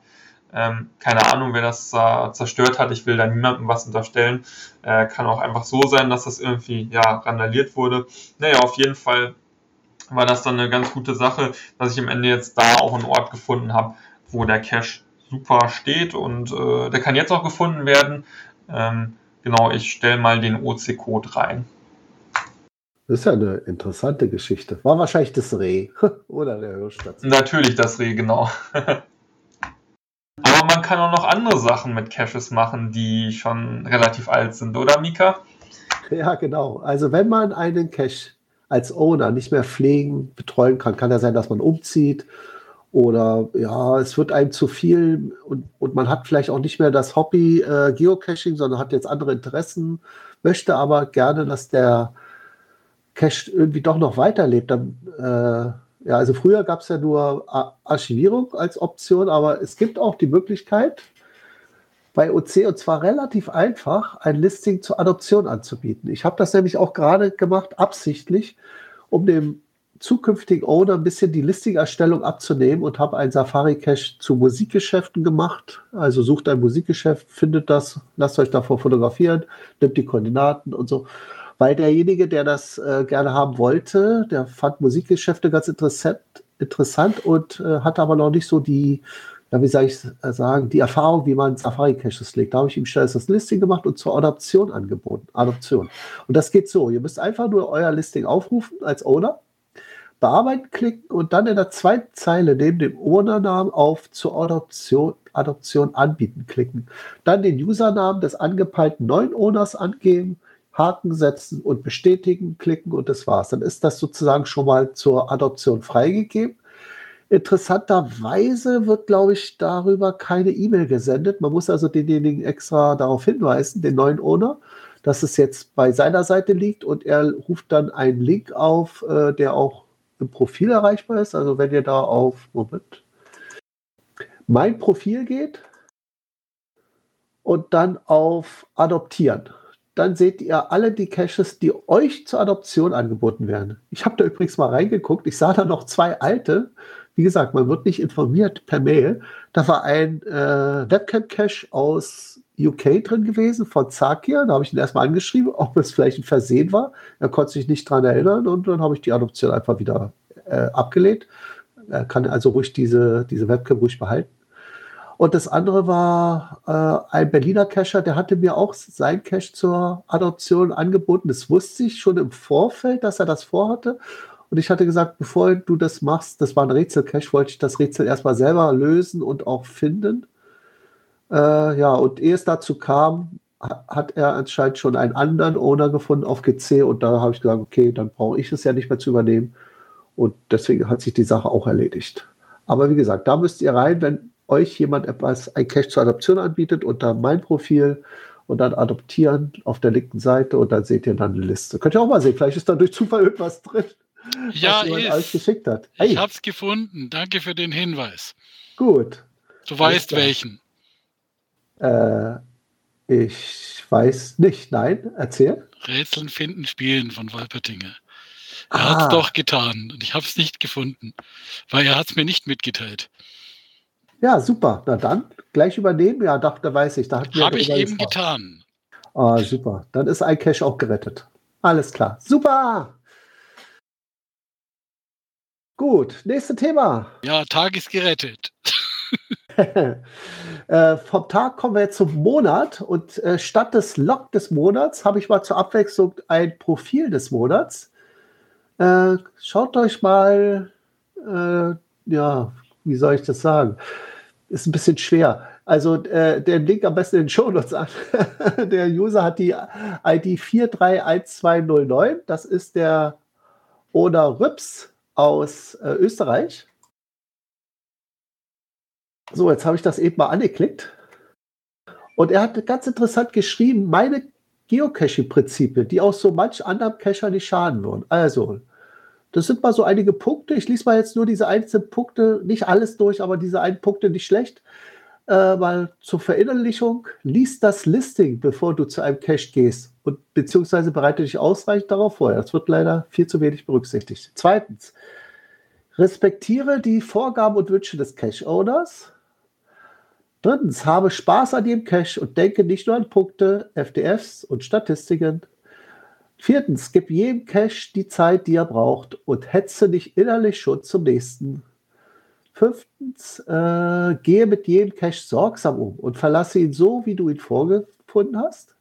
Ähm, keine Ahnung, wer das äh, zerstört hat. Ich will da niemandem was unterstellen. Äh, kann auch einfach so sein, dass das irgendwie ja randaliert wurde. Naja, auf jeden Fall war das dann eine ganz gute Sache, dass ich am Ende jetzt da auch einen Ort gefunden habe, wo der Cache super steht und äh, der kann jetzt auch gefunden werden. Ähm, genau, ich stelle mal den OC-Code rein. Das ist ja eine interessante Geschichte. War wahrscheinlich das Reh oder der Hirsch dazu. Natürlich das Reh, genau. Aber man kann auch noch andere Sachen mit Caches machen, die schon relativ alt sind, oder Mika? Ja, genau. Also wenn man einen Cache als Owner nicht mehr pflegen, betreuen kann, kann ja sein, dass man umzieht oder ja, es wird einem zu viel und, und man hat vielleicht auch nicht mehr das Hobby äh, Geocaching, sondern hat jetzt andere Interessen, möchte aber gerne, dass der Cache irgendwie doch noch weiterlebt, dann, äh, ja, also früher gab es ja nur Archivierung als Option, aber es gibt auch die Möglichkeit, bei OC und zwar relativ einfach, ein Listing zur Adoption anzubieten. Ich habe das nämlich auch gerade gemacht, absichtlich, um dem zukünftigen Owner ein bisschen die Listing-Erstellung abzunehmen und habe einen Safari-Cache zu Musikgeschäften gemacht. Also sucht ein Musikgeschäft, findet das, lasst euch davor fotografieren, nimmt die Koordinaten und so. Weil derjenige, der das äh, gerne haben wollte, der fand Musikgeschäfte ganz interessant, interessant und äh, hatte aber noch nicht so die, ja, wie soll ich sagen, die Erfahrung, wie man Safari-Caches legt. Da habe ich ihm schnell das Listing gemacht und zur Adoption angeboten. Adoption. Und das geht so. Ihr müsst einfach nur euer Listing aufrufen als Owner Bearbeiten klicken und dann in der zweiten Zeile neben dem Ownernamen auf zur Adoption, Adoption anbieten klicken. Dann den Usernamen des angepeilten neuen Owners angeben, Haken setzen und bestätigen klicken und das war's. Dann ist das sozusagen schon mal zur Adoption freigegeben. Interessanterweise wird, glaube ich, darüber keine E-Mail gesendet. Man muss also denjenigen extra darauf hinweisen, den neuen Owner, dass es jetzt bei seiner Seite liegt und er ruft dann einen Link auf, äh, der auch im Profil erreichbar ist. Also wenn ihr da auf Moment, mein Profil geht und dann auf Adoptieren, dann seht ihr alle die Caches, die euch zur Adoption angeboten werden. Ich habe da übrigens mal reingeguckt. Ich sah da noch zwei alte. Wie gesagt, man wird nicht informiert per Mail. Da war ein äh, Webcam-Cache aus UK drin gewesen von Zakir. Da habe ich ihn erstmal angeschrieben, ob es vielleicht ein Versehen war. Er konnte sich nicht daran erinnern und dann habe ich die Adoption einfach wieder äh, abgelehnt. Er kann also ruhig diese, diese Webcam ruhig behalten. Und das andere war äh, ein Berliner Cacher, der hatte mir auch sein Cache zur Adoption angeboten. Das wusste ich schon im Vorfeld, dass er das vorhatte. Und ich hatte gesagt, bevor du das machst, das war ein Rätsel-Cache, wollte ich das Rätsel erstmal selber lösen und auch finden. Äh, ja, und ehe es dazu kam, hat er anscheinend schon einen anderen Owner gefunden auf GC und da habe ich gesagt, okay, dann brauche ich es ja nicht mehr zu übernehmen. Und deswegen hat sich die Sache auch erledigt. Aber wie gesagt, da müsst ihr rein, wenn euch jemand etwas, ein Cache zur Adoption anbietet, unter mein Profil und dann adoptieren auf der linken Seite und dann seht ihr dann eine Liste. Könnt ihr auch mal sehen, vielleicht ist da durch Zufall irgendwas drin, ja, was jemand ist. alles geschickt hat. Hey. Ich habe es gefunden. Danke für den Hinweis. Gut. Du weißt welchen. Äh, ich weiß nicht. Nein, erzähl. Rätseln finden, spielen von Wolpertinger. Er ah. hat es doch getan und ich habe es nicht gefunden, weil er hat es mir nicht mitgeteilt. Ja, super. Na dann, gleich übernehmen. Ja, doch, da weiß ich. Da habe ich eben getan. Ah, super. Dann ist iCache auch gerettet. Alles klar. Super. Gut, nächstes Thema. Ja, Tag ist gerettet. äh, vom Tag kommen wir jetzt zum Monat und äh, statt des Log des Monats habe ich mal zur Abwechslung ein Profil des Monats. Äh, schaut euch mal, äh, ja, wie soll ich das sagen? Ist ein bisschen schwer. Also äh, den Link am besten in den Show Notes an. der User hat die ID 431209. Das ist der Oder Rüps aus äh, Österreich. So, jetzt habe ich das eben mal angeklickt. Und er hat ganz interessant geschrieben, meine Geocaching-Prinzipien, die auch so manch anderem Cacher nicht schaden würden. Also, das sind mal so einige Punkte. Ich lese mal jetzt nur diese einzelnen Punkte, nicht alles durch, aber diese einen Punkte nicht schlecht. Äh, mal zur Verinnerlichung, lies das Listing, bevor du zu einem Cache gehst und beziehungsweise bereite dich ausreichend darauf vor. Das wird leider viel zu wenig berücksichtigt. Zweitens, respektiere die Vorgaben und Wünsche des Cache-Owners. Drittens, habe Spaß an dem Cache und denke nicht nur an Punkte, FDFs und Statistiken. Viertens, gib jedem Cache die Zeit, die er braucht und hetze nicht innerlich schon zum nächsten. Fünftens, äh, gehe mit jedem Cache sorgsam um und verlasse ihn so, wie du ihn vorgefunden hast.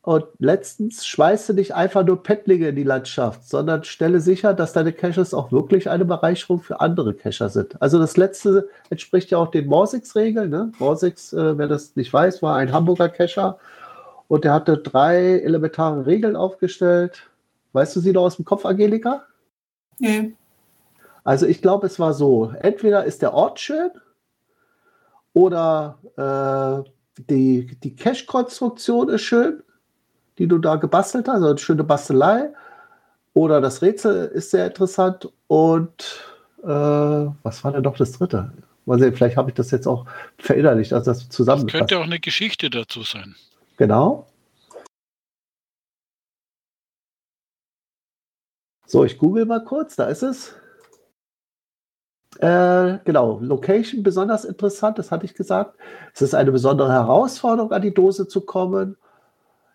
Und letztens, schweiße nicht einfach nur Pettlinge in die Landschaft, sondern stelle sicher, dass deine Caches auch wirklich eine Bereicherung für andere Cacher sind. Also das letzte entspricht ja auch den Morsix-Regeln. Ne? Morsix, äh, wer das nicht weiß, war ein Hamburger Cacher und der hatte drei elementare Regeln aufgestellt. Weißt du sie noch aus dem Kopf, Angelika? Nee. Also ich glaube, es war so, entweder ist der Ort schön oder äh, die, die Cache-Konstruktion ist schön die du da gebastelt hast, also eine schöne Bastelei. Oder das Rätsel ist sehr interessant. Und äh, was war denn doch das dritte? Mal sehen, vielleicht habe ich das jetzt auch verinnerlicht, also das zusammen. Das könnte auch eine Geschichte dazu sein. Genau. So, ich google mal kurz, da ist es. Äh, genau, Location besonders interessant, das hatte ich gesagt. Es ist eine besondere Herausforderung, an die Dose zu kommen.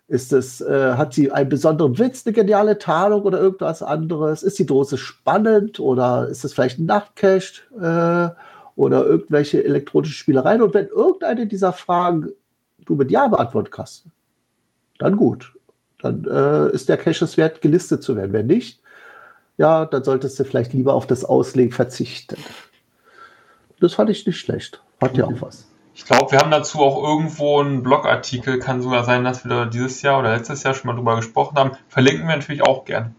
Ist es, äh, hat sie einen besonderen Witz, eine geniale Tarnung oder irgendwas anderes? Ist die Dose spannend oder ist es vielleicht ein Nachtcache äh, oder irgendwelche elektronischen Spielereien? Und wenn irgendeine dieser Fragen du mit Ja beantworten kannst, dann gut. Dann äh, ist der Cache es wert, gelistet zu werden. Wenn nicht, ja, dann solltest du vielleicht lieber auf das Auslegen verzichten. Das fand ich nicht schlecht. Hat ja auch was. Ich glaube, wir haben dazu auch irgendwo einen Blogartikel, kann sogar sein, dass wir da dieses Jahr oder letztes Jahr schon mal drüber gesprochen haben. Verlinken wir natürlich auch gern.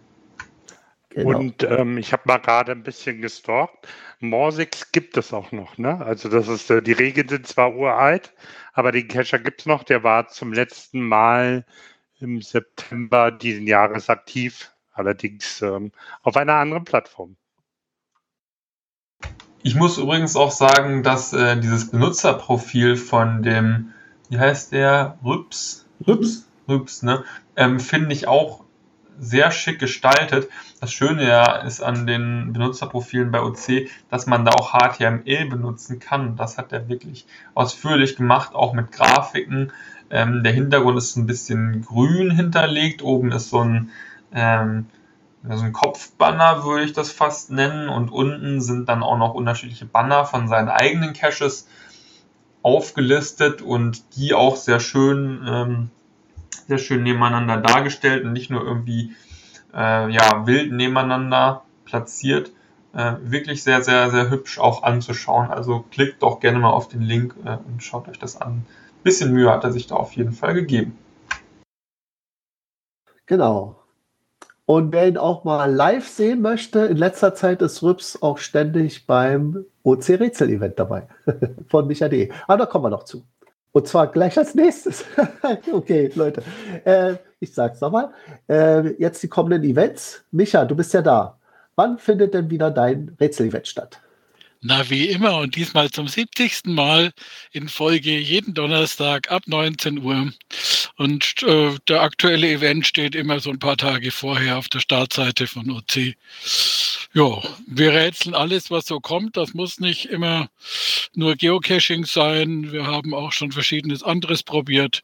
Genau. Und ähm, ich habe mal gerade ein bisschen gestalkt. Morsix gibt es auch noch, ne? Also das ist, äh, die Regeln sind zwar uralt, aber den Cacher gibt es noch. Der war zum letzten Mal im September diesen Jahres aktiv allerdings ähm, auf einer anderen Plattform. Ich muss übrigens auch sagen, dass äh, dieses Benutzerprofil von dem, wie heißt der, Rüps? Rüps? Rüps, ne? Ähm, Finde ich auch sehr schick gestaltet. Das Schöne ja ist an den Benutzerprofilen bei OC, dass man da auch HTML benutzen kann. Das hat er wirklich ausführlich gemacht, auch mit Grafiken. Ähm, der Hintergrund ist ein bisschen grün hinterlegt. Oben ist so ein ähm, also ein Kopfbanner würde ich das fast nennen und unten sind dann auch noch unterschiedliche Banner von seinen eigenen Caches aufgelistet und die auch sehr schön, ähm, sehr schön nebeneinander dargestellt und nicht nur irgendwie äh, ja, wild nebeneinander platziert. Äh, wirklich sehr, sehr, sehr hübsch auch anzuschauen. Also klickt doch gerne mal auf den Link äh, und schaut euch das an. Ein bisschen Mühe hat er sich da auf jeden Fall gegeben. Genau. Und wer ihn auch mal live sehen möchte, in letzter Zeit ist Rübs auch ständig beim OC-Rätsel-Event dabei von Micha.de. Aber da kommen wir noch zu. Und zwar gleich als nächstes. okay, Leute. Äh, ich sag's nochmal. Äh, jetzt die kommenden Events. Micha, du bist ja da. Wann findet denn wieder dein Rätsel-Event statt? Na, wie immer und diesmal zum 70. Mal in Folge jeden Donnerstag ab 19 Uhr. Und äh, der aktuelle Event steht immer so ein paar Tage vorher auf der Startseite von OC. Ja, wir rätseln alles, was so kommt. Das muss nicht immer nur Geocaching sein. Wir haben auch schon verschiedenes anderes probiert.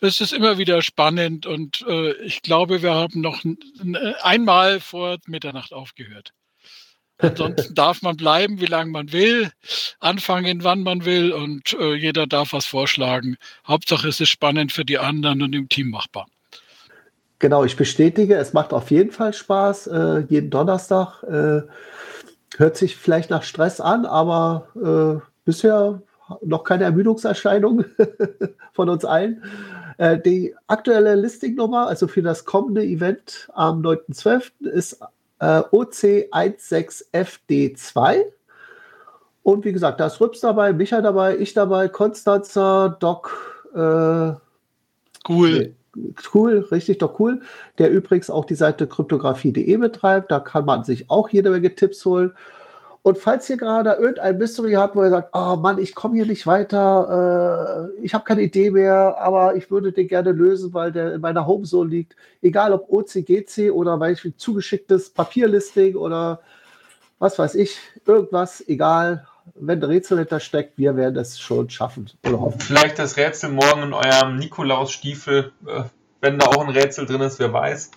Es ist immer wieder spannend und äh, ich glaube, wir haben noch einmal vor Mitternacht aufgehört. Ansonsten darf man bleiben, wie lange man will, anfangen, wann man will und äh, jeder darf was vorschlagen. Hauptsache es ist spannend für die anderen und im Team machbar. Genau, ich bestätige, es macht auf jeden Fall Spaß. Äh, jeden Donnerstag äh, hört sich vielleicht nach Stress an, aber äh, bisher noch keine Ermüdungserscheinung von uns allen. Äh, die aktuelle Listingnummer, also für das kommende Event am 9.12. ist äh, OC16FD2. Und wie gesagt, da ist Rübs dabei, Micha dabei, ich dabei, Konstanzer, Doc. Äh, cool. Cool, richtig doch cool. Der übrigens auch die Seite kryptographie.de betreibt. Da kann man sich auch jede Menge Tipps holen. Und falls ihr gerade irgendein Mystery habt, wo ihr sagt, oh Mann, ich komme hier nicht weiter, äh, ich habe keine Idee mehr, aber ich würde den gerne lösen, weil der in meiner Homezone liegt. Egal ob OCGC oder beispielsweise zugeschicktes Papierlisting oder was weiß ich, irgendwas, egal. Wenn der Rätsel hinter steckt, wir werden es schon schaffen oder. Vielleicht das Rätsel morgen in eurem Nikolaus-Stiefel, äh, wenn da auch ein Rätsel drin ist, wer weiß.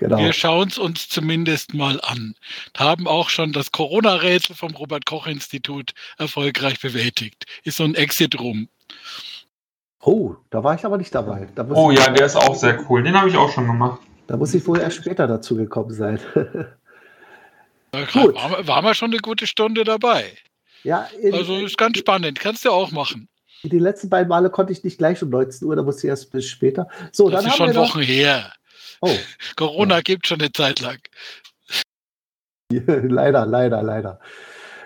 Genau. Wir schauen es uns zumindest mal an. Haben auch schon das Corona-Rätsel vom Robert-Koch-Institut erfolgreich bewältigt. Ist so ein Exit-Room. Oh, da war ich aber nicht dabei. oh ja, der ist auch sehr cool. Den habe ich auch schon gemacht. Da muss ich wohl erst später dazu gekommen sein. Gut. War, war mal schon eine gute Stunde dabei. Ja, in, also ist ganz spannend. Kannst du auch machen. Die letzten beiden Male konnte ich nicht gleich um 19 Uhr, da musste ich erst bis später. So, das dann ist schon Wochen her. Oh. Corona ja. gibt schon eine Zeit lang. leider, leider, leider.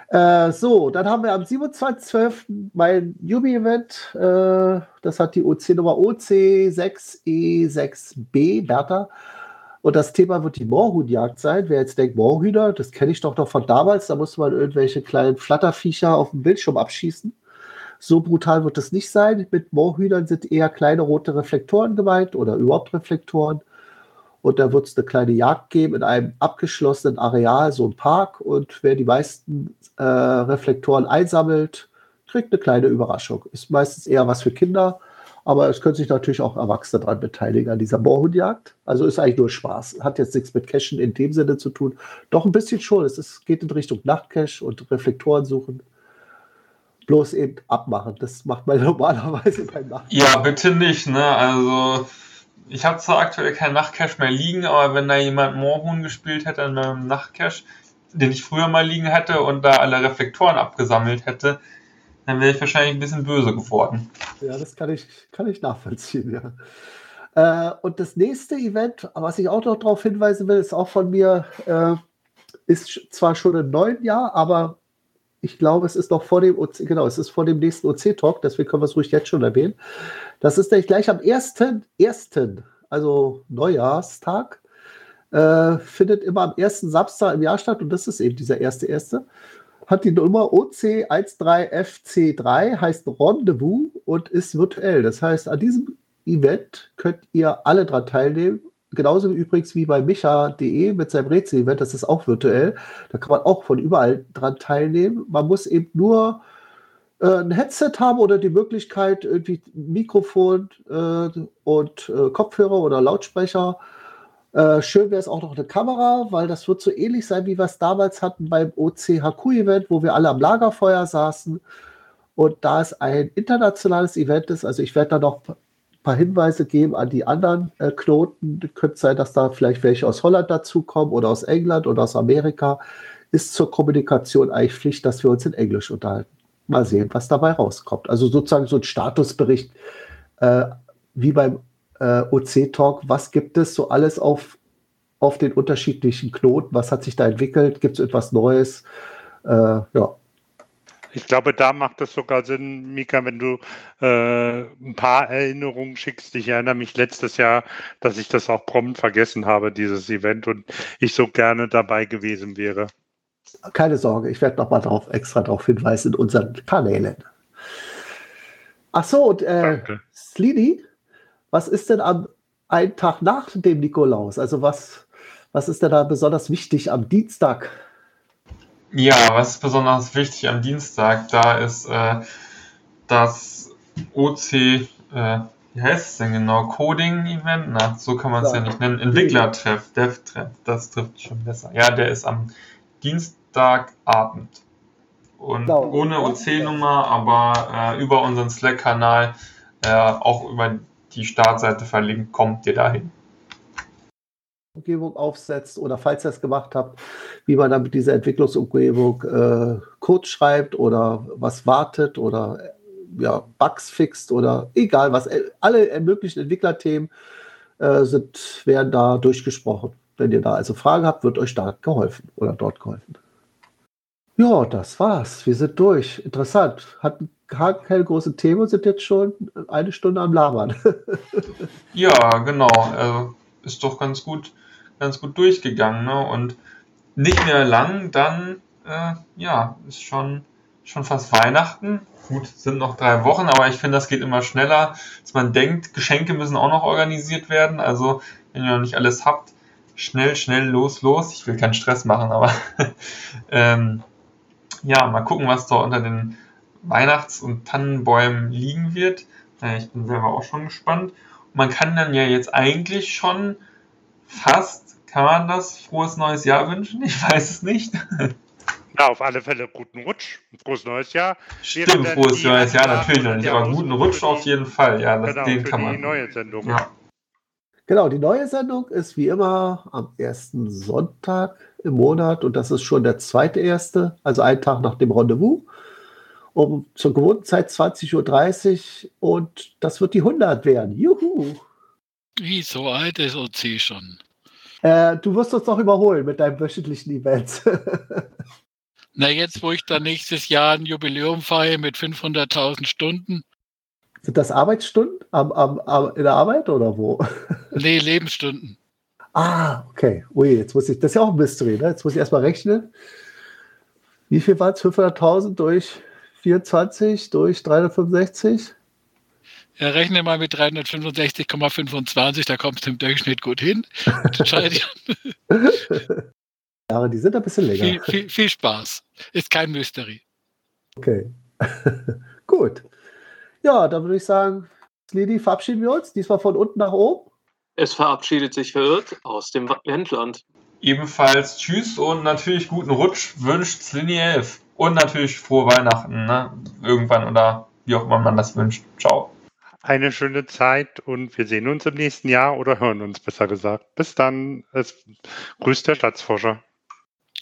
Äh, so, dann haben wir am 27.12. mein Yubi-Event. Äh, das hat die OC-Nummer OC6E6B, Bertha. Und das Thema wird die Moorhuhnjagd sein. Wer jetzt denkt, Moorhühner, das kenne ich doch noch von damals, da musste man irgendwelche kleinen Flatterviecher auf dem Bildschirm abschießen. So brutal wird es nicht sein. Mit Moorhühnern sind eher kleine rote Reflektoren gemeint oder überhaupt Reflektoren. Und da wird es eine kleine Jagd geben in einem abgeschlossenen Areal, so ein Park. Und wer die meisten äh, Reflektoren einsammelt, kriegt eine kleine Überraschung. Ist meistens eher was für Kinder, aber es können sich natürlich auch Erwachsene daran beteiligen an dieser Moorhundjagd. Also ist eigentlich nur Spaß. Hat jetzt nichts mit Cashen in dem Sinne zu tun. Doch ein bisschen schon. Es ist, geht in Richtung Nachtcache und Reflektoren suchen bloß eben abmachen. Das macht man normalerweise beim Nachtcache. Ja, bitte nicht. Ne? Also ich habe zwar aktuell keinen Nachtcache mehr liegen, aber wenn da jemand Moorhuhn gespielt hätte in einem Nachtcache, den ich früher mal liegen hätte und da alle Reflektoren abgesammelt hätte, dann wäre ich wahrscheinlich ein bisschen böse geworden. Ja, das kann ich, kann ich nachvollziehen, ja. Äh, und das nächste Event, was ich auch noch darauf hinweisen will, ist auch von mir, äh, ist zwar schon im neuen Jahr, aber ich glaube, es ist noch vor dem OC, genau, es ist vor dem nächsten OC-Talk, deswegen können wir es ruhig jetzt schon erwähnen. Das ist nämlich gleich am 1., also Neujahrstag, äh, findet immer am ersten Samstag im Jahr statt und das ist eben dieser erste erste. Hat die Nummer OC13FC3, heißt Rendezvous und ist virtuell. Das heißt, an diesem Event könnt ihr alle dran teilnehmen genauso übrigens wie bei micha.de mit seinem Rätsel-Event, das ist auch virtuell. Da kann man auch von überall dran teilnehmen. Man muss eben nur äh, ein Headset haben oder die Möglichkeit, irgendwie Mikrofon äh, und äh, Kopfhörer oder Lautsprecher. Äh, schön wäre es auch noch eine Kamera, weil das wird so ähnlich sein, wie wir es damals hatten beim OCHQ-Event, wo wir alle am Lagerfeuer saßen. Und da es ein internationales Event ist, also ich werde da noch paar Hinweise geben an die anderen äh, Knoten. Könnte sein, dass da vielleicht welche aus Holland dazukommen oder aus England oder aus Amerika. Ist zur Kommunikation eigentlich Pflicht, dass wir uns in Englisch unterhalten. Mal sehen, was dabei rauskommt. Also sozusagen so ein Statusbericht äh, wie beim äh, OC-Talk. Was gibt es so alles auf, auf den unterschiedlichen Knoten? Was hat sich da entwickelt? Gibt es etwas Neues? Äh, ja, ich glaube, da macht es sogar Sinn, Mika, wenn du äh, ein paar Erinnerungen schickst. Ich erinnere mich letztes Jahr, dass ich das auch prompt vergessen habe, dieses Event, und ich so gerne dabei gewesen wäre. Keine Sorge, ich werde nochmal darauf, extra darauf hinweisen in unseren Kanälen. Ach so, und äh, Slidi, was ist denn am einen Tag nach dem Nikolaus? Also was, was ist denn da besonders wichtig am Dienstag? Ja, was ist besonders wichtig am Dienstag? Da ist äh, das OC, äh, wie heißt es denn genau? Coding-Event? Na, so kann man es ja. ja. nicht nennen. Entwicklertreff, Dev-Treff, das trifft schon besser. Ja, der ist am Dienstagabend. Und genau. ohne OC-Nummer, aber äh, über unseren Slack-Kanal, äh, auch über die Startseite verlinkt, kommt ihr dahin. Umgebung aufsetzt oder falls ihr es gemacht habt, wie man dann mit dieser Entwicklungsumgebung äh, Code schreibt oder was wartet oder äh, ja, Bugs fixt oder egal was. Äh, alle möglichen Entwicklerthemen äh, sind, werden da durchgesprochen. Wenn ihr da also Fragen habt, wird euch da geholfen oder dort geholfen. Ja, das war's. Wir sind durch. Interessant. Hatten keine großen Themen, sind jetzt schon eine Stunde am Labern. ja, genau. Also ist doch ganz gut ganz gut durchgegangen. Ne? Und nicht mehr lang, dann äh, ja, ist schon, schon fast Weihnachten. Gut, sind noch drei Wochen, aber ich finde, das geht immer schneller, als man denkt. Geschenke müssen auch noch organisiert werden. Also, wenn ihr noch nicht alles habt, schnell, schnell, los, los. Ich will keinen Stress machen, aber ähm, ja, mal gucken, was da unter den Weihnachts- und Tannenbäumen liegen wird. Äh, ich bin selber auch schon gespannt. Und man kann dann ja jetzt eigentlich schon fast kann man das frohes neues Jahr wünschen? Ich weiß es nicht. Ja, auf alle Fälle guten Rutsch. Frohes neues Jahr. Stimmt, frohes neues Jahr natürlich noch nicht, aber guten Rutsch auf jeden Fall. Ja, das, genau, den kann man. Die neue Sendung. Ja. Genau, die neue Sendung ist wie immer am ersten Sonntag im Monat und das ist schon der zweite erste, also ein Tag nach dem Rendezvous. Um zur gewohnten Zeit 20.30 Uhr und das wird die 100 werden. Juhu! Wie so alt ist OC schon? Äh, du wirst uns noch überholen mit deinem wöchentlichen Event. Na, jetzt, wo ich dann nächstes Jahr ein Jubiläum feiere mit 500.000 Stunden. Sind das Arbeitsstunden am, am, am, in der Arbeit oder wo? Nee, Lebensstunden. Ah, okay. Ui, jetzt muss ich, das ist ja auch ein Mystery, ne? Jetzt muss ich erstmal rechnen. Wie viel war es? 500.000 durch 24 durch 365? Ja, rechne mal mit 365,25, da kommst du im Durchschnitt gut hin. ja, die sind ein bisschen länger. Viel, viel, viel Spaß. Ist kein Mystery. Okay. gut. Ja, dann würde ich sagen, Lidi, verabschieden wir uns. Diesmal von unten nach oben. Es verabschiedet sich verirrt aus dem Wendland. Ebenfalls Tschüss und natürlich guten Rutsch wünscht Slini 11. Und natürlich frohe Weihnachten, ne? Irgendwann oder wie auch immer man das wünscht. Ciao eine schöne Zeit und wir sehen uns im nächsten Jahr oder hören uns besser gesagt. Bis dann. Es grüßt der Staatsforscher.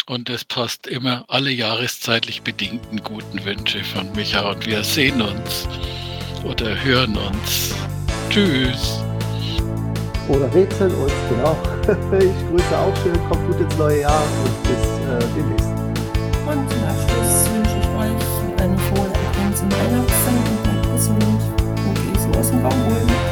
Und es passt immer alle jahreszeitlich bedingten guten Wünsche von Micha und wir sehen uns oder hören uns. Tschüss. Oder rätseln uns, genau. Ich grüße auch schön, kommt gut ins neue Jahr und bis äh, demnächst. Und zum Abschluss wünsche ich euch eine frohe Erkenntnis zum Weihnachtszeit und ein acesso bagulho.